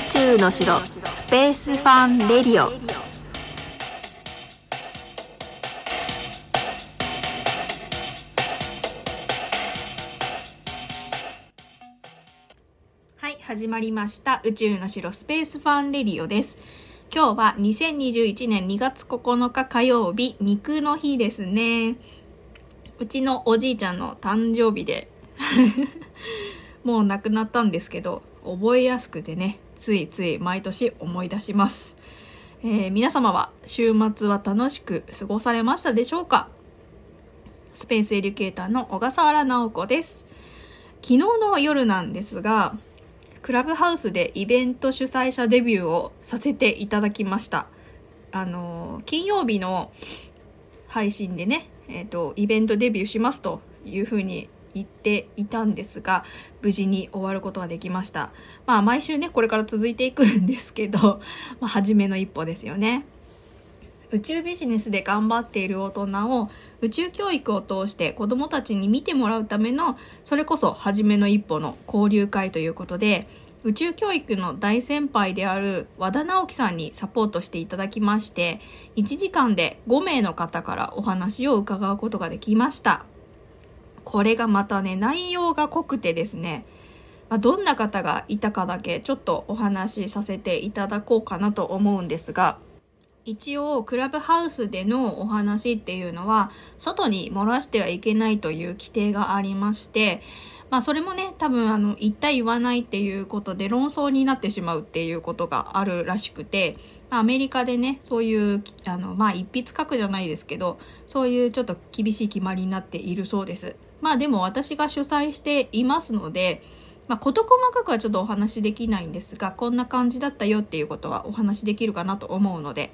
宙の城スペースファンレディオ。はい始まりました。宇宙の城スペースファンレディオです。今日は2021年2月9日火曜日肉の日ですね。うちのおじいちゃんの誕生日で。もう亡くなったんですけど覚えやすくてね。ついつい毎年思い出します、えー、皆様は週末は楽しく過ごされましたでしょうか？スペースエデュケーターの小笠原直子です。昨日の夜なんですがクラブハウスでイベント主催者デビューをさせていただきました。あの金曜日の配信でね、えーと、とイベントデビューしますというふうに言っていたんですが無事に終わることができましたまあ毎週ねこれから続いていくんですけど、まあ、初めの一歩ですよね宇宙ビジネスで頑張っている大人を宇宙教育を通して子どもたちに見てもらうためのそれこそ初めの一歩の交流会ということで宇宙教育の大先輩である和田直樹さんにサポートしていただきまして1時間で5名の方からお話を伺うことができました。これがまたね内容が濃くてですね、まあ、どんな方がいたかだけちょっとお話しさせていただこうかなと思うんですが一応クラブハウスでのお話っていうのは外に漏らしてはいけないという規定がありましてまあそれもね多分あの言った言わないっていうことで論争になってしまうっていうことがあるらしくてアメリカでねそういうあのまあ一筆書くじゃないですけどそういうちょっと厳しい決まりになっているそうです。まあでも私が主催していますので、まあ、事細かくはちょっとお話しできないんですがこんな感じだったよっていうことはお話しできるかなと思うので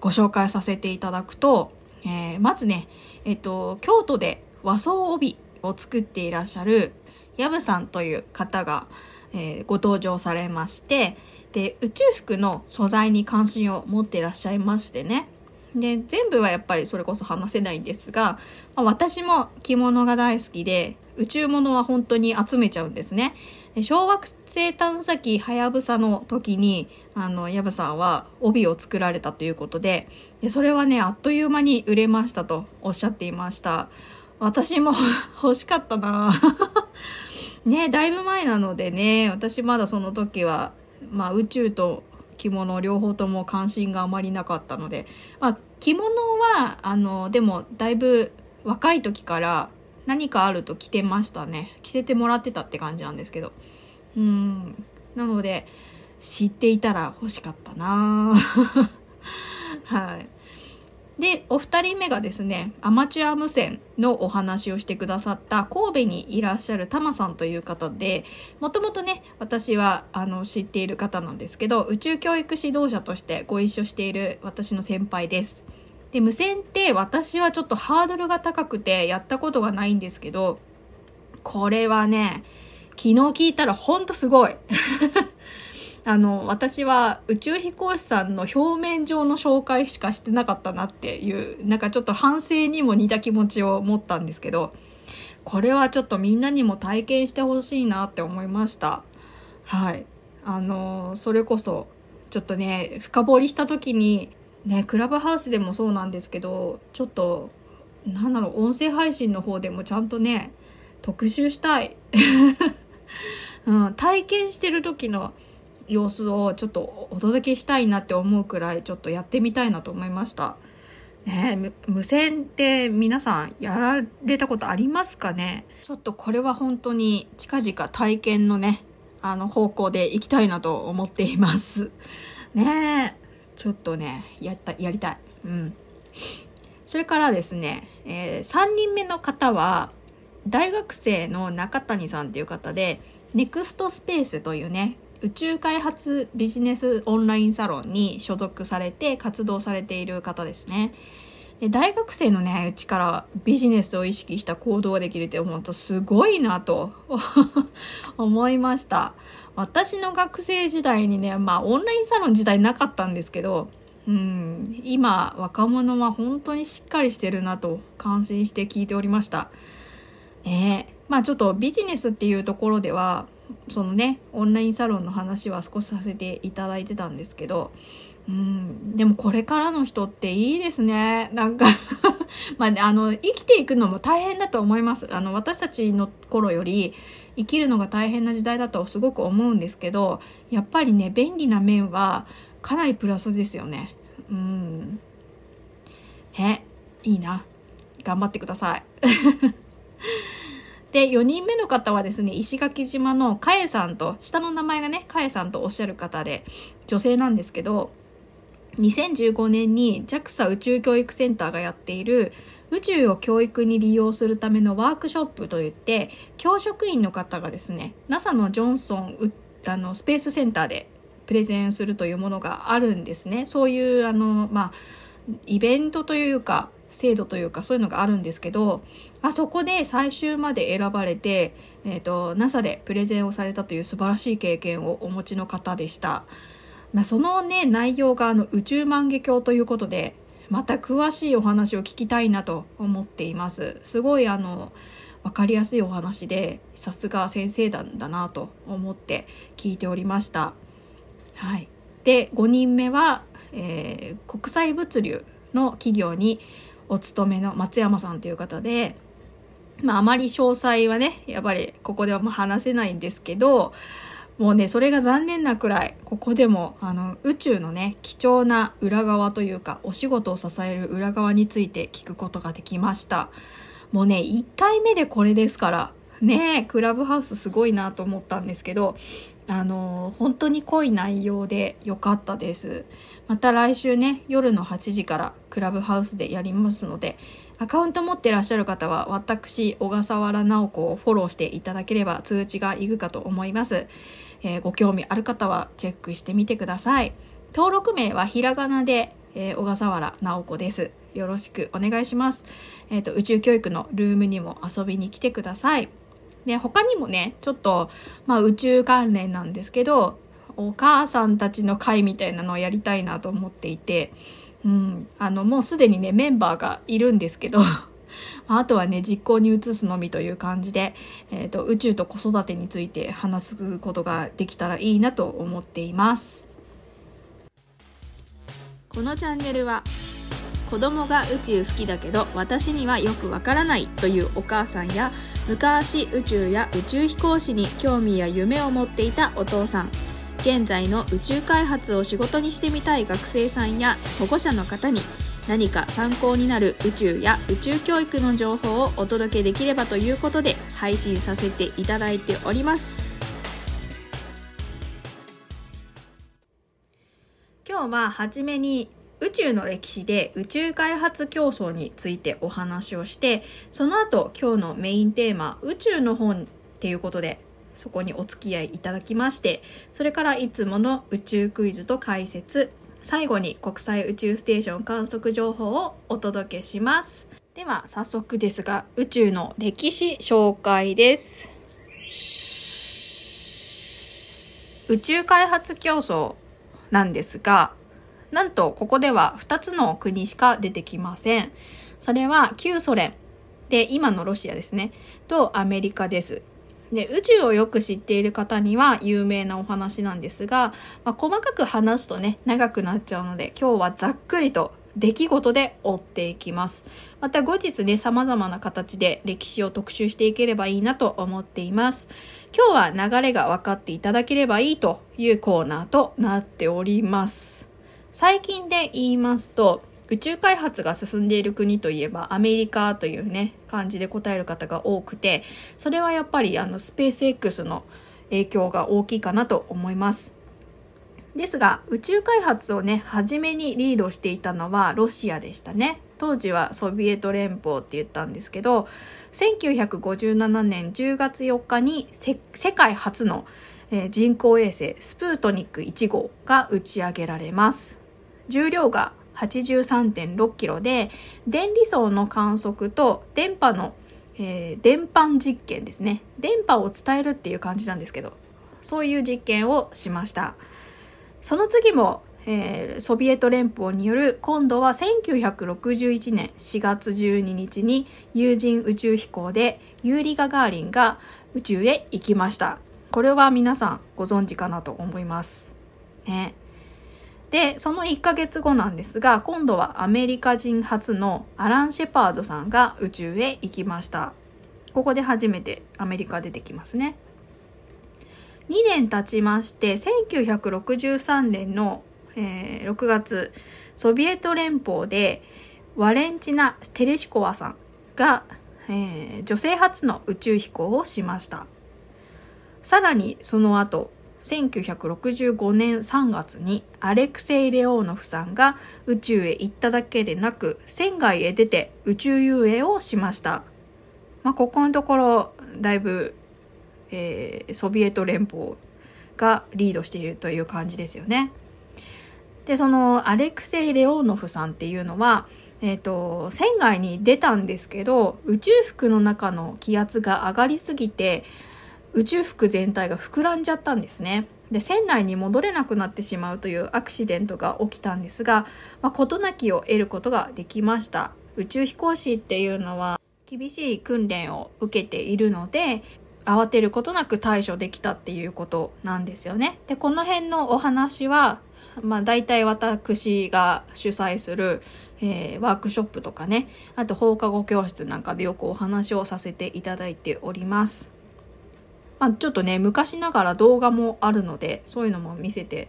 ご紹介させていただくと、えー、まずね、えっと、京都で和装帯を作っていらっしゃる藪さんという方が、えー、ご登場されましてで宇宙服の素材に関心を持ってらっしゃいましてね。で全部はやっぱりそれこそ話せないんですが、まあ、私も着物が大好きで宇宙物は本当に集めちゃうんですね。で小惑星探査機はやぶさの時にあのヤブさんは帯を作られたということででそれはねあっという間に売れましたとおっしゃっていました。私も 欲しかったな ねだいぶ前なのでね私まだその時はまあ宇宙と着物両方とも関心があまりなかったので、まあ、着物はあのでもだいぶ若い時から何かあると着てましたね。着せてもらってたって感じなんですけど。うん。なので知っていたら欲しかったな はい。でお二人目がですねアマチュア無線のお話をしてくださった神戸にいらっしゃるタマさんという方でもともとね私はあの知っている方なんですけど宇宙教育指導者としてご一緒している私の先輩です。で無線って私はちょっとハードルが高くてやったことがないんですけどこれはね昨日聞いたらほんとすごいあの私は宇宙飛行士さんの表面上の紹介しかしてなかったなっていうなんかちょっと反省にも似た気持ちを持ったんですけどこれはちょっとみんなにも体験してほしいなって思いました。はい。あのそれこそちょっとね深掘りした時にねクラブハウスでもそうなんですけどちょっとなんだろう音声配信の方でもちゃんとね特集したい、うん、体験してる時の様子をちょっとお届けしたいなって思うくらいちょっとやってみたいなと思いました。ね無線って皆さんやられたことありますかね？ちょっとこれは本当に近々体験のねあの方向で行きたいなと思っています。ねちょっとねやったやりたい。うん。それからですね、えー、3人目の方は大学生の中谷さんっていう方でネクストスペースというね宇宙開発ビジネスオンラインサロンに所属されて活動されている方ですね。で大学生のねうちからビジネスを意識した行動ができるって本当すごいなと 思いました私の学生時代にねまあオンラインサロン時代なかったんですけどうん今若者は本当にしっかりしてるなと感心して聞いておりました。えー、まあちょっとビジネスっていうところではそのねオンラインサロンの話は少しさせていただいてたんですけどうんでもこれからの人っていいですね。なんか まあ、ね、あの生きていくのも大変だと思います。あの私たちの頃より生きるのが大変な時代だとすごく思うんですけどやっぱりね便利な面はかなりプラスですよね。うん。ねいいな。頑張ってください。で4人目の方はですね石垣島のかえさんと下の名前がねかえさんとおっしゃる方で女性なんですけど2015年に JAXA 宇宙教育センターがやっている宇宙を教育に利用するためのワークショップといって教職員の方がですね NASA のジョンソンあのスペースセンターでプレゼンするというものがあるんですね。そういうあのまあイベントというか制度というかそういうのがあるんですけど、まあ、そこで最終まで選ばれて、えーと、NASA でプレゼンをされたという素晴らしい経験をお持ちの方でした。まあ、そのね内容があの宇宙万華鏡ということでまた詳しいお話を聞きたいなと思っています。すごいあの分かりやすいお話でさすが先生なんだなと思って聞いておりました。はい、で5人目は、えー、国際物流の企業にお勤めの松山さんという方で、まあ、あまり詳細はねやっぱりここではもう話せないんですけどもうねそれが残念なくらいここでもあの宇宙のね貴重な裏側というかお仕事を支える裏側について聞くことができました。もうね1回目でこれですからねクラブハウスすごいなと思ったんですけどあの本当に濃い内容で良かったです。また来週ね夜の8時からクラブハウスでやりますのでアカウント持ってらっしゃる方は私小笠原直子をフォローしていただければ通知がいくかと思います、えー、ご興味ある方はチェックしてみてください。登録名はひらがなで、えー、小笠原直子です。よろしくお願いします。えっ、ー、と宇宙教育のルームにも遊びに来てください。で他にもねちょっと、まあ、宇宙関連なんですけどお母さんたちの会みたいなのをやりたいなと思っていて、うん、あのもうすでにねメンバーがいるんですけど あとはね実行に移すのみという感じで、えーと、宇宙と子育てについて話すことができたらいいなと思っています。このチャンネルは子供が宇宙好きだけど私にはよくわからないというお母さんや昔宇宙や宇宙飛行士に興味や夢を持っていたお父さん。現在の宇宙開発を仕事にしてみたい学生さんや保護者の方に何か参考になる宇宙や宇宙教育の情報をお届けできればということで配信させていただいております。今日は初めに宇宙の歴史で宇宙開発競争についてお話をしてその後今日のメインテーマ宇宙の本っていうことでそこにお付き合いいただきましてそれからいつもの宇宙クイズと解説最後に国際宇宙ステーション観測情報をお届けします。では早速ですが宇宙の歴史紹介です。宇宙開発競争なんですがなんとここでは2つの国しか出てきません。それは旧ソ連で今のロシアですねとアメリカです。で宇宙をよく知っている方には有名なお話なんですが、まあ、細かく話すとね長くなっちゃうので今日はざっくりと出来事で追っていきます。また後日ね、様々な形で歴史を特集していければいいなと思っています。今日は流れが分かっていただければいいというコーナーとなっております。最近で言いますと宇宙開発が進んでいる国といえばアメリカというね感じで答える方が多くてそれはやっぱりあのスペース X の影響が大きいかなと思います。ですが宇宙開発をね初めにリードしていたのはロシアでしたね。当時はソビエト連邦って言ったんですけど1957年10月4日に世界初の人工衛星スプートニック1号が打ち上げられます。重量が83.6キロで電離層の観測と電波の、えー、電波実験ですね電波を伝えるっていう感じなんですけどそういう実験をしましたその次も、えー、ソビエト連邦による今度は1961年4月12日に有人宇宙飛行でユーリ・ガガーリンが宇宙へ行きましたこれは皆さんご存知かなと思います。ね。で、その1ヶ月後なんですが、今度はアメリカ人初のアラン・シェパードさんが宇宙へ行きました。ここで初めてアメリカ出てきますね。2年経ちまして、1963年の、えー、6月、ソビエト連邦でワレンチナ・テレシコワさんが、えー、女性初の宇宙飛行をしました。さらにその後、1965年3月にアレクセイ・レオーノフさんが宇宙へ行っただけでなく船外へ出て宇宙遊泳をしました。まあ、ここのところだいぶ、えー、ソビエト連邦がリードしているという感じですよね。でそのアレクセイ・レオーノフさんっていうのは、えーと船外に出たんですけど宇宙服の中の気圧が上がりすぎて宇宙服全体が膨らんじゃったんですね。で船内に戻れなくなってしまうというアクシデントが起きたんですが、まあ、事なきを得ることができました宇宙飛行士っていうのは厳しい訓練を受けているので慌てることなく対処できたっていうことなんですよね。でこの辺のお話は、まあ、大体私が主催する、えー、ワークショップとかねあと放課後教室なんかでよくお話をさせていただいております。まあ、ちょっとね昔ながら動画もあるのでそういうのも見せて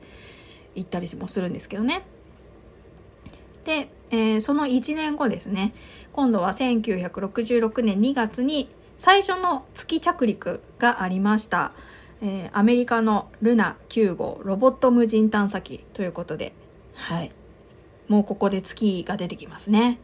いったりもするんですけどね。で、えー、その1年後ですね今度は1966年2月に最初の月着陸がありました。えー、アメリカのルナ9号ロボット無人探査機ということで、はい。もうここで月が出てきますね。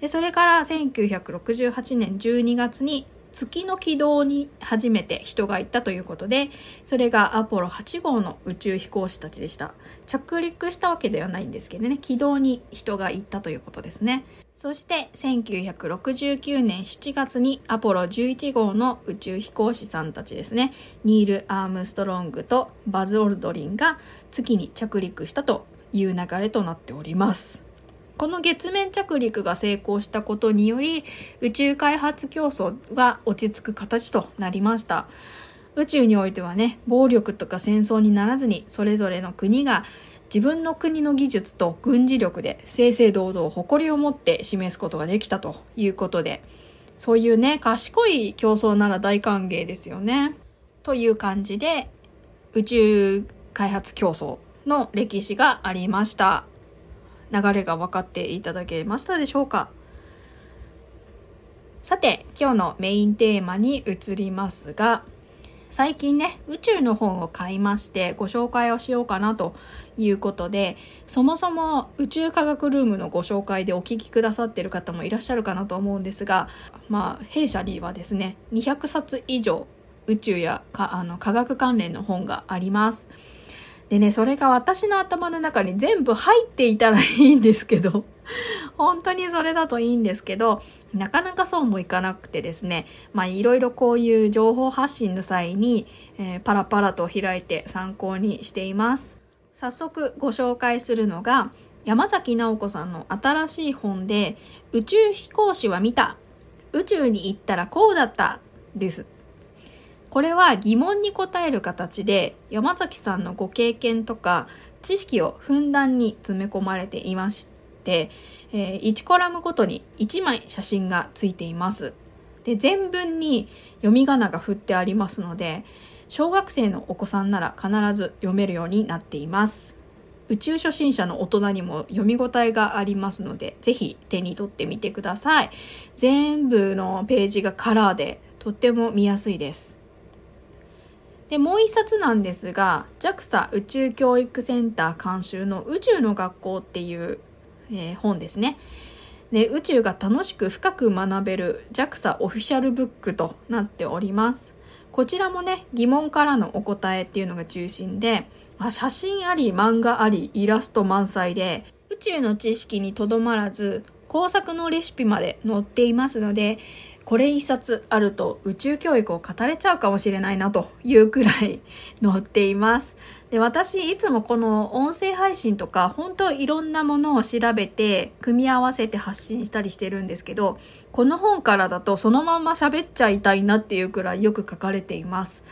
で、それから1968年12月に月の軌道に初めて人が行ったということでそれがアポロ8号の宇宙飛行士たちでした。着陸したわけではないんですけどね。軌道に人が行ったということですね。そして1969年7月にアポロ11号の宇宙飛行士さんたちですね。ニール・アームストロングとバズ・オルドリンが月に着陸したという流れとなっております。この月面着陸が成功したことにより宇宙開発競争が落ち着く形となりました宇宙においてはね暴力とか戦争にならずにそれぞれの国が自分の国の技術と軍事力で正々堂々誇りを持って示すことができたということでそういうね賢い競争なら大歓迎ですよね。という感じで宇宙開発競争の歴史がありました。流れが分かっていただけましたでしょうかさて今日のメインテーマに移りますが最近ね宇宙の本を買いましてご紹介をしようかなということでそもそも宇宙科学ルームのご紹介でお聞きくださってる方もいらっしゃるかなと思うんですがまあ弊社にはですね200冊以上宇宙やかあの科学関連の本があります。でね、それが私の頭の中に全部入っていたらいいんですけど、本当にそれだといいんですけど、なかなかそうもいかなくてですね、まあいろいろこういう情報発信の際に、えー、パラパラと開いて参考にしています。早速ご紹介するのが、山崎直子さんの新しい本で、宇宙飛行士は見た。宇宙に行ったらこうだった。です。これは疑問に答える形で山崎さんのご経験とか知識をふんだんに詰め込まれていまして、えー、1コラムごとに1枚写真がついています。で全文に読み仮名が振ってありますので小学生のお子さんなら必ず読めるようになっています。宇宙初心者の大人にも読み応えがありますので、ぜひ手に取ってみてください。全部のページがカラーでとっても見やすいです。でもう一冊なんですが JAXA 宇宙教育センター監修の宇宙の学校っていう、えー、本ですね。で宇宙が楽しく深く学べる JAXA オフィシャルブックとなっております。こちらもね疑問からのお答えっていうのが中心で、まあ、写真あり漫画ありイラスト満載で宇宙の知識にとどまらず工作のレシピまで載っていますのでこれ一冊あると宇宙教育を語れちゃうかもしれないなというくらい載っています。で私いつもこの音声配信とか本当いろんなものを調べて組み合わせて発信したりしてるんですけどこの本からだとそのまんま喋っちゃいたいなっていうくらいよく書かれています。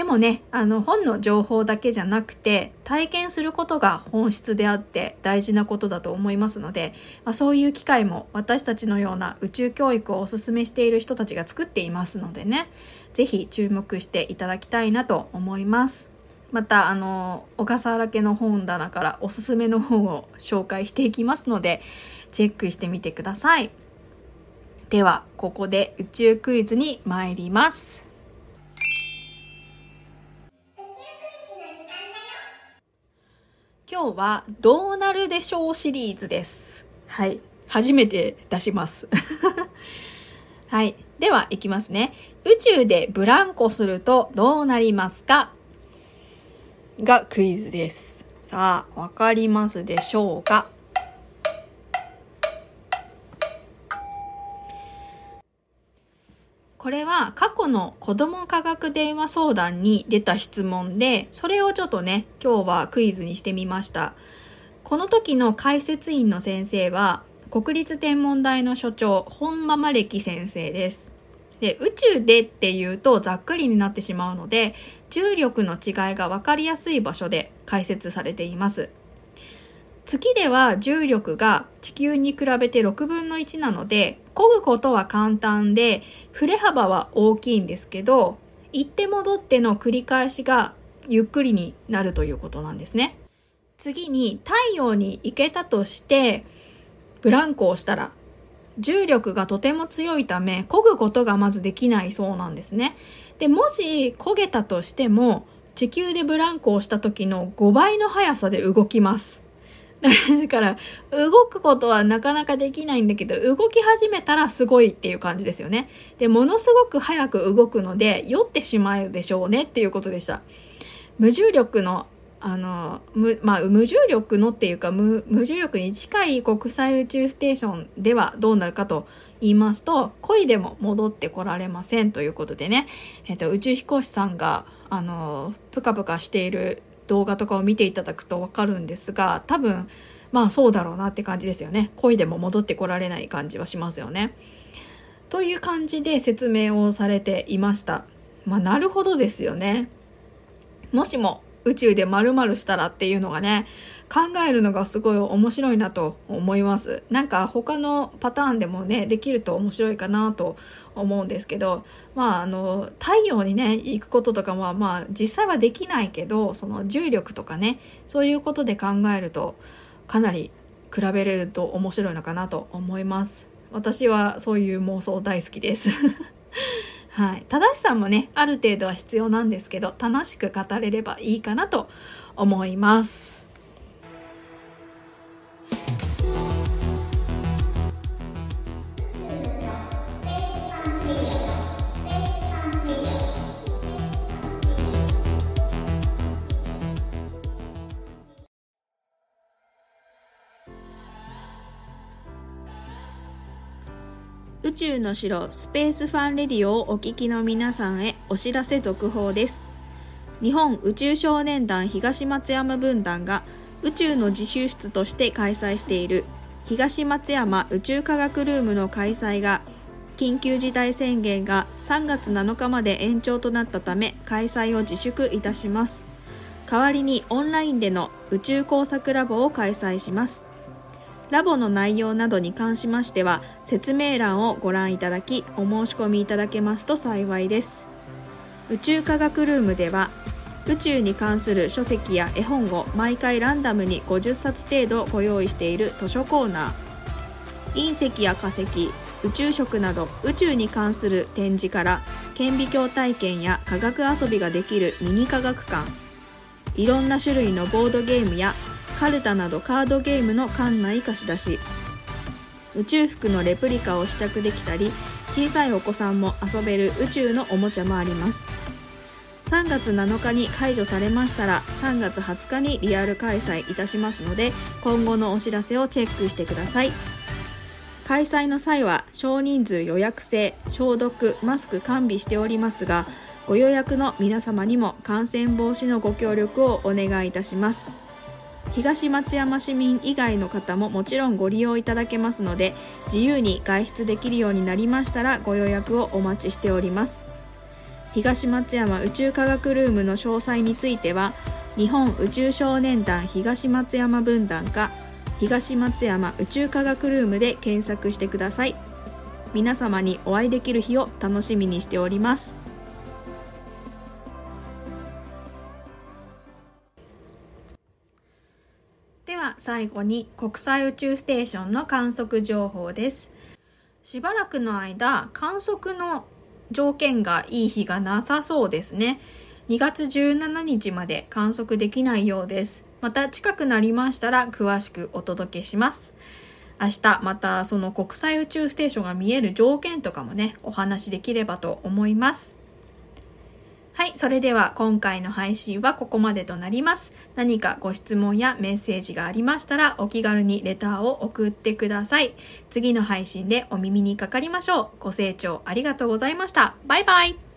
でもねあの本の情報だけじゃなくて体験することが本質であって大事なことだと思いますので、まあ、そういう機会も私たちのような宇宙教育をお勧めしている人たちが作っていますのでね是非注目していただきたいなと思います。またあの小笠原家の本棚からおすすめの本を紹介していきますのでチェックしてみてください。ではここで宇宙クイズに参ります。今日はどうなるでしょうシリーズです。はい。初めて出します。はい。では、いきますね。宇宙でブランコするとどうなりますか？がクイズです。さあ、わかりますでしょうか？これは過去の子ども科学電話相談に出た質問で、それをちょっとね、今日はクイズにしてみました。この時の解説員の先生は、国立天文台の所長、本間真歴先生です。で、宇宙でっていうとざっくりになってしまうので、重力の違いが分かりやすい場所で解説されています。月では重力が地球に比べて6分の1なので、漕ぐことは簡単で、振れ幅は大きいんですけど、行って戻っての繰り返しがゆっくりになるということなんですね。次に太陽に行けたとして、ブランコをしたら、重力がとても強いため、漕ぐことがまずできないそうなんですね。で、もし焦げたとしても、地球でブランコをした時の5倍の速さで動きます。だから、動くことはなかなかできないんだけど、動き始めたらすごいっていう感じですよね。で、ものすごく早く動くので、酔ってしまうでしょうねっていうことでした。無重力の、あの、無、まあ、無重力のっていうか無、重力に近い国際宇宙ステーションではどうなるかと言いますと、恋でも戻ってこられませんということでね、えっと、宇宙飛行士さんが、あの、ぷかぷかしている動画とかを見ていただくと分かるんですが多分まあそうだろうなって感じですよね恋でも戻ってこられない感じはしますよね。という感じで説明をされていました。まあなるほどですよね。もしも宇宙で〇〇したらっていうのがね考えるのがすごい面白いなと思います。なんか他のパターンでもねできると面白いかなと思うんですけどまああの太陽にね行くこととかはまあ実際はできないけどその重力とかねそういうことで考えるとかなり比べれると面白いのかなと思います。私はそういう妄想大好きです。はい、正しさもねある程度は必要なんですけど楽しく語れればいいかなと思います。宙の城スペースファンレディオをお聞きの皆さんへお知らせ続報です。日本宇宙少年団東松山分団が宇宙の自習室として開催している東松山宇宙科学ルームの開催が緊急事態宣言が3月7日まで延長となったため開催を自粛いたします。代わりにオンラインでの宇宙工作ラボを開催します。ラボの内容などに関しましては説明欄をご覧いただきお申し込みいただけますと幸いです。宇宙科学ルームでは宇宙に関する書籍や絵本を毎回ランダムに50冊程度ご用意している図書コーナー。隕石や化石宇宙食など宇宙に関する展示から顕微鏡体験や科学遊びができるミニ科学館。いろんな種類のボードゲームやカルタなどカードゲームの館内貸し出し。宇宙服のレプリカを試着できたり小さいお子さんも遊べる宇宙のおもちゃもあります。3月7日に解除されましたら3月20日にリアル開催いたしますので今後のお知らせをチェックしてください。開催の際は少人数予約制消毒マスク完備しておりますがご予約の皆様にも感染防止のご協力をお願いいたします。東松山市民以外の方ももちろんご利用いただけますので自由に外出できるようになりましたらご予約をお待ちしております。東松山宇宙科学ルームの詳細については日本宇宙少年団東松山分団か東松山宇宙科学ルームで検索してください。皆様にお会いできる日を楽しみにしております。最後に国際宇宙ステーションの観測情報です。しばらくの間観測の条件がいい日がなさそうですね。2月17日まで観測できないようです。また近くなりましたら詳しくお届けします。明日またその国際宇宙ステーションが見える条件とかもねお話しできればと思います。はい、それでは今回の配信はここまでとなります。何かご質問やメッセージがありましたらお気軽にレターを送ってください。次の配信でお耳にかかりましょう。ご清聴ありがとうございました。バイバイ